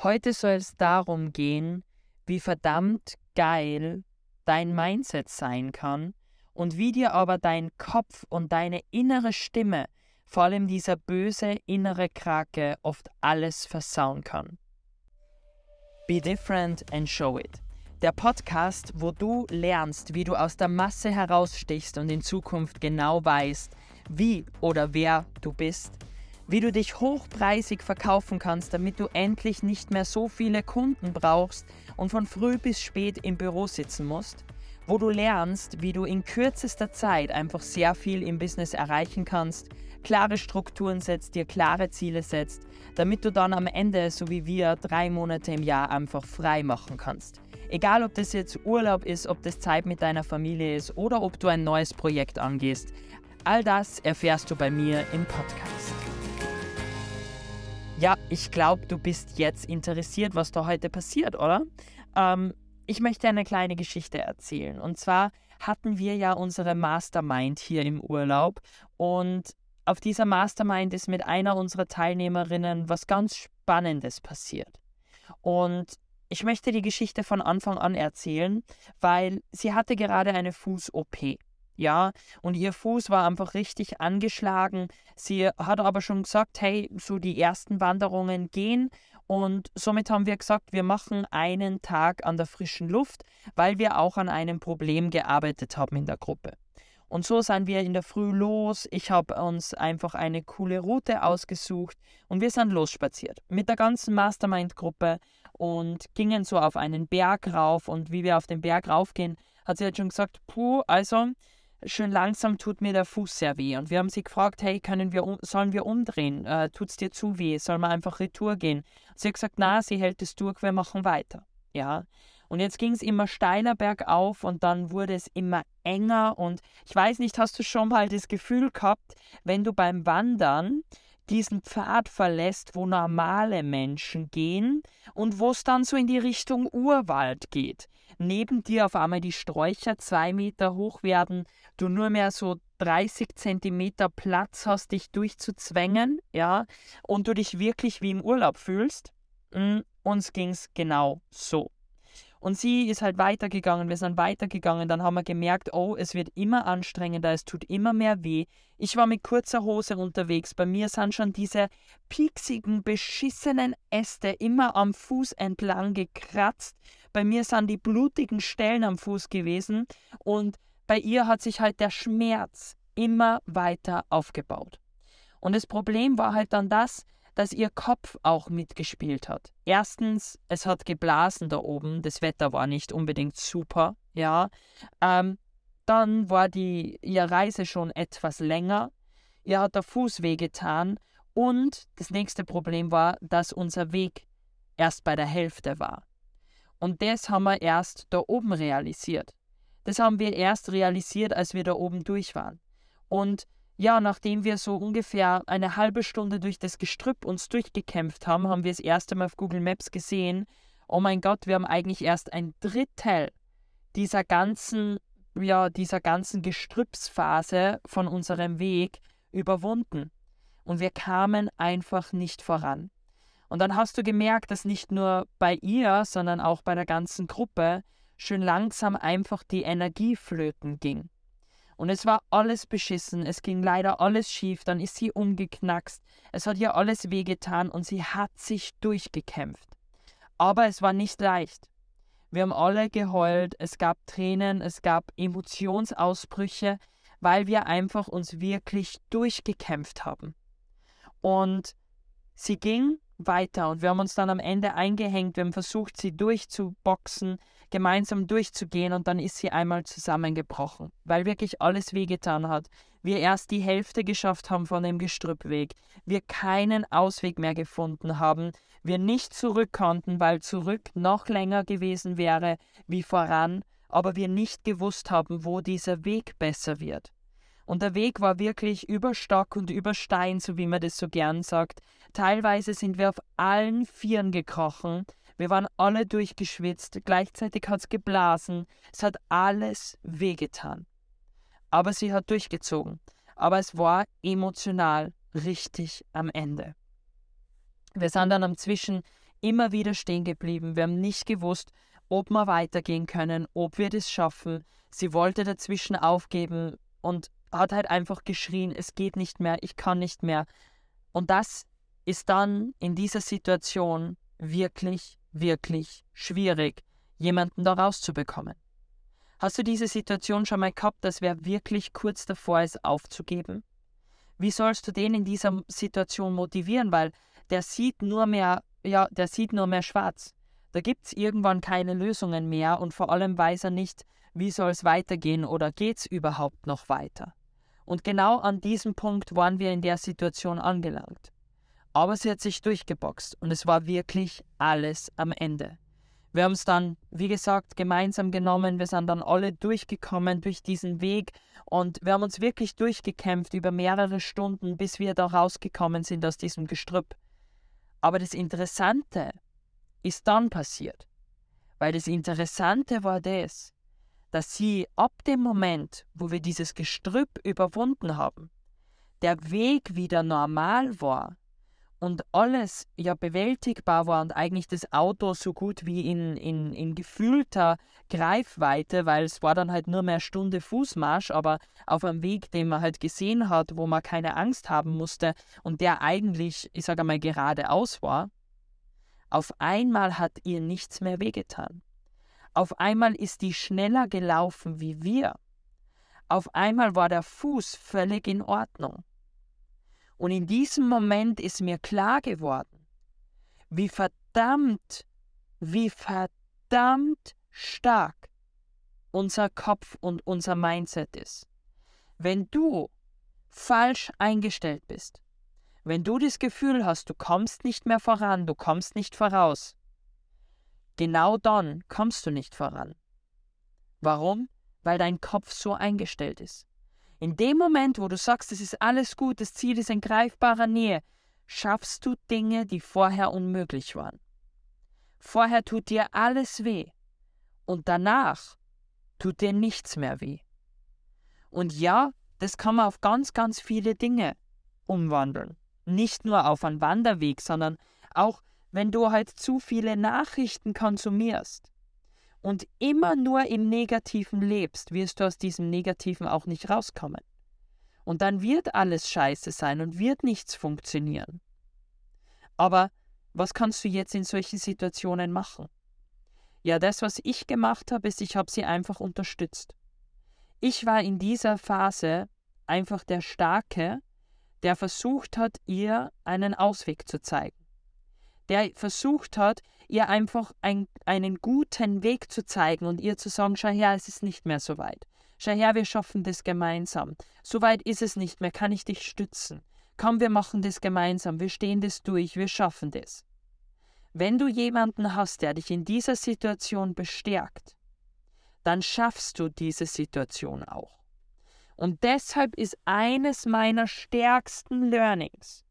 Heute soll es darum gehen, wie verdammt geil dein Mindset sein kann und wie dir aber dein Kopf und deine innere Stimme, vor allem dieser böse innere Krake, oft alles versauen kann. Be different and show it. Der Podcast, wo du lernst, wie du aus der Masse herausstichst und in Zukunft genau weißt, wie oder wer du bist, wie du dich hochpreisig verkaufen kannst, damit du endlich nicht mehr so viele Kunden brauchst und von früh bis spät im Büro sitzen musst, wo du lernst, wie du in kürzester Zeit einfach sehr viel im Business erreichen kannst, klare Strukturen setzt, dir klare Ziele setzt, damit du dann am Ende, so wie wir, drei Monate im Jahr einfach frei machen kannst. Egal, ob das jetzt Urlaub ist, ob das Zeit mit deiner Familie ist oder ob du ein neues Projekt angehst, all das erfährst du bei mir im Podcast. Ich glaube, du bist jetzt interessiert, was da heute passiert, oder? Ähm, ich möchte eine kleine Geschichte erzählen. Und zwar hatten wir ja unsere Mastermind hier im Urlaub und auf dieser Mastermind ist mit einer unserer Teilnehmerinnen was ganz Spannendes passiert. Und ich möchte die Geschichte von Anfang an erzählen, weil sie hatte gerade eine Fuß-OP. Ja, und ihr Fuß war einfach richtig angeschlagen. Sie hat aber schon gesagt, hey, so die ersten Wanderungen gehen. Und somit haben wir gesagt, wir machen einen Tag an der frischen Luft, weil wir auch an einem Problem gearbeitet haben in der Gruppe. Und so sind wir in der Früh los. Ich habe uns einfach eine coole Route ausgesucht und wir sind losspaziert mit der ganzen Mastermind-Gruppe und gingen so auf einen Berg rauf. Und wie wir auf den Berg raufgehen, hat sie halt schon gesagt, puh, also schön langsam tut mir der Fuß sehr weh. Und wir haben sie gefragt, hey, können wir, sollen wir umdrehen? Äh, tut es dir zu weh? Sollen wir einfach Retour gehen? Sie hat gesagt, na, sie hält es durch, wir machen weiter. Ja. Und jetzt ging es immer steiler bergauf und dann wurde es immer enger. Und ich weiß nicht, hast du schon mal das Gefühl gehabt, wenn du beim Wandern diesen Pfad verlässt, wo normale Menschen gehen und wo es dann so in die Richtung Urwald geht. Neben dir auf einmal die Sträucher zwei Meter hoch werden, du nur mehr so 30 Zentimeter Platz hast, dich durchzuzwängen, ja, und du dich wirklich wie im Urlaub fühlst. Mm, uns ging es genau so. Und sie ist halt weitergegangen, wir sind weitergegangen, dann haben wir gemerkt, oh, es wird immer anstrengender, es tut immer mehr weh. Ich war mit kurzer Hose unterwegs, bei mir sind schon diese pieksigen, beschissenen Äste immer am Fuß entlang gekratzt. Bei mir sind die blutigen Stellen am Fuß gewesen und bei ihr hat sich halt der Schmerz immer weiter aufgebaut. Und das Problem war halt dann das, dass ihr Kopf auch mitgespielt hat. Erstens, es hat geblasen da oben, das Wetter war nicht unbedingt super, ja. Ähm, dann war die ihre Reise schon etwas länger. Ihr hat der Fuß wehgetan und das nächste Problem war, dass unser Weg erst bei der Hälfte war. Und das haben wir erst da oben realisiert. Das haben wir erst realisiert, als wir da oben durch waren. Und ja, nachdem wir so ungefähr eine halbe Stunde durch das Gestrüpp uns durchgekämpft haben, haben wir das erste Mal auf Google Maps gesehen, oh mein Gott, wir haben eigentlich erst ein Drittel dieser ganzen, ja, dieser ganzen Gestrüppsphase von unserem Weg überwunden. Und wir kamen einfach nicht voran. Und dann hast du gemerkt, dass nicht nur bei ihr, sondern auch bei der ganzen Gruppe schön langsam einfach die Energie flöten ging. Und es war alles beschissen, es ging leider alles schief, dann ist sie umgeknackst, es hat ihr alles wehgetan und sie hat sich durchgekämpft. Aber es war nicht leicht. Wir haben alle geheult, es gab Tränen, es gab Emotionsausbrüche, weil wir einfach uns wirklich durchgekämpft haben. Und sie ging weiter. Und wir haben uns dann am Ende eingehängt, wir haben versucht, sie durchzuboxen, gemeinsam durchzugehen. Und dann ist sie einmal zusammengebrochen, weil wirklich alles wehgetan hat. Wir erst die Hälfte geschafft haben von dem Gestrüppweg, wir keinen Ausweg mehr gefunden haben, wir nicht zurück konnten, weil zurück noch länger gewesen wäre wie voran, aber wir nicht gewusst haben, wo dieser Weg besser wird. Und der Weg war wirklich über Stock und über Stein, so wie man das so gern sagt. Teilweise sind wir auf allen Vieren gekrochen. Wir waren alle durchgeschwitzt. Gleichzeitig hat es geblasen. Es hat alles wehgetan. Aber sie hat durchgezogen. Aber es war emotional richtig am Ende. Wir sind dann am Zwischen immer wieder stehen geblieben. Wir haben nicht gewusst, ob wir weitergehen können, ob wir das schaffen. Sie wollte dazwischen aufgeben und hat halt einfach geschrien, es geht nicht mehr, ich kann nicht mehr. Und das ist dann in dieser Situation wirklich, wirklich schwierig, jemanden da rauszubekommen. Hast du diese Situation schon mal gehabt, dass wer wirklich kurz davor ist, aufzugeben? Wie sollst du den in dieser Situation motivieren? Weil der sieht nur mehr, ja, der sieht nur mehr schwarz. Da gibt es irgendwann keine Lösungen mehr und vor allem weiß er nicht, wie soll es weitergehen oder geht es überhaupt noch weiter. Und genau an diesem Punkt waren wir in der Situation angelangt. Aber sie hat sich durchgeboxt und es war wirklich alles am Ende. Wir haben es dann, wie gesagt, gemeinsam genommen. Wir sind dann alle durchgekommen durch diesen Weg und wir haben uns wirklich durchgekämpft über mehrere Stunden, bis wir da rausgekommen sind aus diesem Gestrüpp. Aber das Interessante ist dann passiert. Weil das Interessante war das, dass sie ab dem Moment, wo wir dieses Gestrüpp überwunden haben, der Weg wieder normal war und alles ja bewältigbar war und eigentlich das Auto so gut wie in, in, in gefühlter Greifweite, weil es war dann halt nur mehr Stunde Fußmarsch, aber auf einem Weg, den man halt gesehen hat, wo man keine Angst haben musste und der eigentlich, ich sage mal, geradeaus war, auf einmal hat ihr nichts mehr wehgetan. Auf einmal ist die schneller gelaufen wie wir. Auf einmal war der Fuß völlig in Ordnung. Und in diesem Moment ist mir klar geworden, wie verdammt, wie verdammt stark unser Kopf und unser Mindset ist. Wenn du falsch eingestellt bist, wenn du das Gefühl hast, du kommst nicht mehr voran, du kommst nicht voraus, genau dann kommst du nicht voran. Warum? Weil dein Kopf so eingestellt ist. In dem Moment, wo du sagst, es ist alles gut, das Ziel ist in greifbarer Nähe, schaffst du Dinge, die vorher unmöglich waren. Vorher tut dir alles weh und danach tut dir nichts mehr weh. Und ja, das kann man auf ganz, ganz viele Dinge umwandeln. Nicht nur auf einen Wanderweg, sondern auch, wenn du halt zu viele Nachrichten konsumierst und immer nur im Negativen lebst, wirst du aus diesem Negativen auch nicht rauskommen. Und dann wird alles scheiße sein und wird nichts funktionieren. Aber was kannst du jetzt in solchen Situationen machen? Ja, das, was ich gemacht habe, ist, ich habe sie einfach unterstützt. Ich war in dieser Phase einfach der Starke, der versucht hat, ihr einen Ausweg zu zeigen. Der versucht hat, ihr einfach ein, einen guten Weg zu zeigen und ihr zu sagen, schau her, es ist nicht mehr so weit. Schau her, wir schaffen das gemeinsam. So weit ist es nicht mehr, kann ich dich stützen. Komm, wir machen das gemeinsam, wir stehen das durch, wir schaffen das. Wenn du jemanden hast, der dich in dieser Situation bestärkt, dann schaffst du diese Situation auch. Und deshalb ist eines meiner stärksten Learnings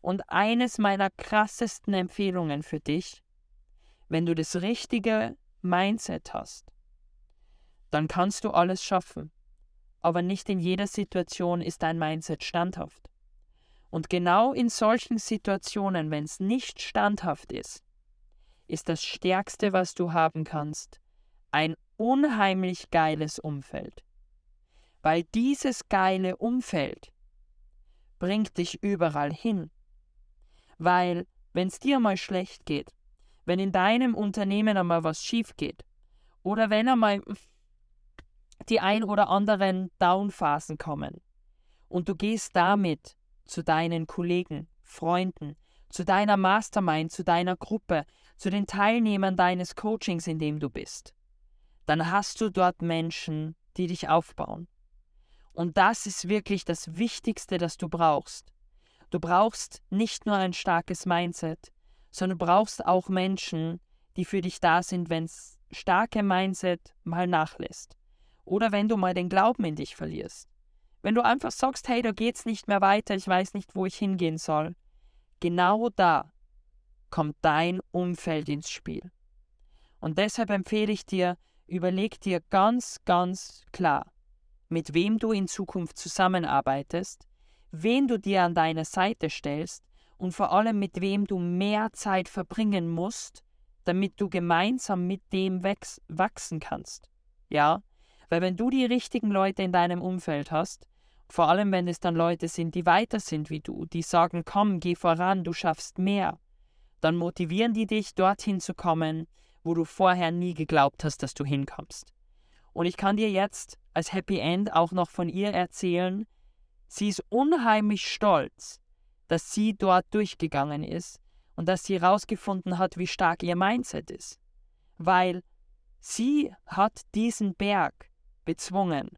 und eines meiner krassesten Empfehlungen für dich, wenn du das richtige Mindset hast, dann kannst du alles schaffen. Aber nicht in jeder Situation ist dein Mindset standhaft. Und genau in solchen Situationen, wenn es nicht standhaft ist, ist das Stärkste, was du haben kannst, ein unheimlich geiles Umfeld. Weil dieses geile Umfeld bringt dich überall hin. Weil, wenn es dir mal schlecht geht, wenn in deinem Unternehmen einmal was schief geht oder wenn einmal die ein oder anderen Downphasen kommen und du gehst damit zu deinen Kollegen, Freunden, zu deiner Mastermind, zu deiner Gruppe, zu den Teilnehmern deines Coachings, in dem du bist, dann hast du dort Menschen, die dich aufbauen. Und das ist wirklich das Wichtigste, das du brauchst. Du brauchst nicht nur ein starkes Mindset, sondern du brauchst auch Menschen, die für dich da sind, wenn es starke Mindset mal nachlässt. Oder wenn du mal den Glauben in dich verlierst. Wenn du einfach sagst, hey, da geht's nicht mehr weiter, ich weiß nicht, wo ich hingehen soll. Genau da kommt dein Umfeld ins Spiel. Und deshalb empfehle ich dir, überleg dir ganz, ganz klar, mit wem du in Zukunft zusammenarbeitest, wen du dir an deine Seite stellst und vor allem mit wem du mehr Zeit verbringen musst, damit du gemeinsam mit dem wachsen kannst. Ja, weil wenn du die richtigen Leute in deinem Umfeld hast, vor allem wenn es dann Leute sind, die weiter sind wie du, die sagen, komm, geh voran, du schaffst mehr, dann motivieren die dich, dorthin zu kommen, wo du vorher nie geglaubt hast, dass du hinkommst. Und ich kann dir jetzt als Happy End auch noch von ihr erzählen, sie ist unheimlich stolz, dass sie dort durchgegangen ist und dass sie herausgefunden hat, wie stark ihr Mindset ist. Weil sie hat diesen Berg bezwungen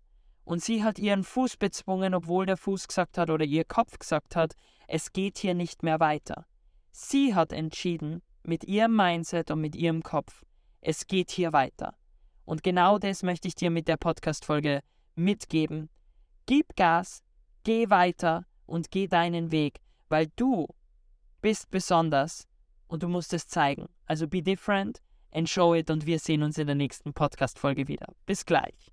und sie hat ihren Fuß bezwungen, obwohl der Fuß gesagt hat oder ihr Kopf gesagt hat, es geht hier nicht mehr weiter. Sie hat entschieden, mit ihrem Mindset und mit ihrem Kopf, es geht hier weiter. Und genau das möchte ich dir mit der Podcast-Folge mitgeben. Gib Gas, geh weiter und geh deinen Weg, weil du bist besonders und du musst es zeigen. Also be different and show it und wir sehen uns in der nächsten Podcast-Folge wieder. Bis gleich.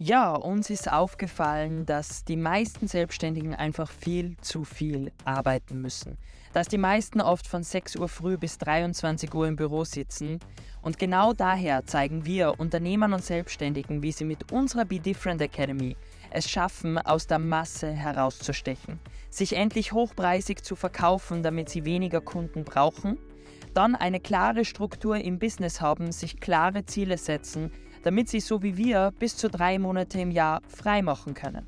Ja, uns ist aufgefallen, dass die meisten Selbstständigen einfach viel zu viel arbeiten müssen. Dass die meisten oft von 6 Uhr früh bis 23 Uhr im Büro sitzen. Und genau daher zeigen wir Unternehmern und Selbstständigen, wie sie mit unserer Be Different Academy es schaffen, aus der Masse herauszustechen, sich endlich hochpreisig zu verkaufen, damit sie weniger Kunden brauchen, dann eine klare Struktur im Business haben, sich klare Ziele setzen, damit sie so wie wir bis zu drei Monate im Jahr frei machen können.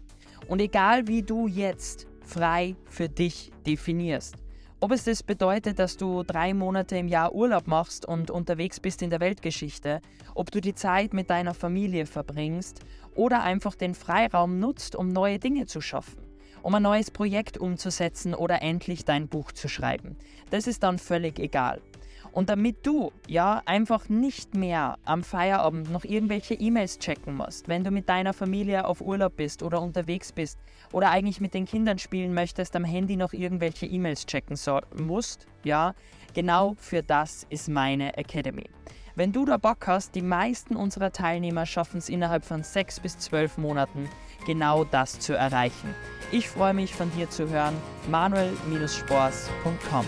Und egal wie du jetzt frei für dich definierst, ob es das bedeutet, dass du drei Monate im Jahr Urlaub machst und unterwegs bist in der Weltgeschichte, ob du die Zeit mit deiner Familie verbringst oder einfach den Freiraum nutzt, um neue Dinge zu schaffen, um ein neues Projekt umzusetzen oder endlich dein Buch zu schreiben. Das ist dann völlig egal. Und damit du ja einfach nicht mehr am Feierabend noch irgendwelche E-Mails checken musst, wenn du mit deiner Familie auf Urlaub bist oder unterwegs bist oder eigentlich mit den Kindern spielen möchtest, am Handy noch irgendwelche E-Mails checken so, musst, ja, genau für das ist meine Academy. Wenn du da Bock hast, die meisten unserer Teilnehmer schaffen es innerhalb von sechs bis zwölf Monaten, genau das zu erreichen. Ich freue mich von dir zu hören. manuel-spors.com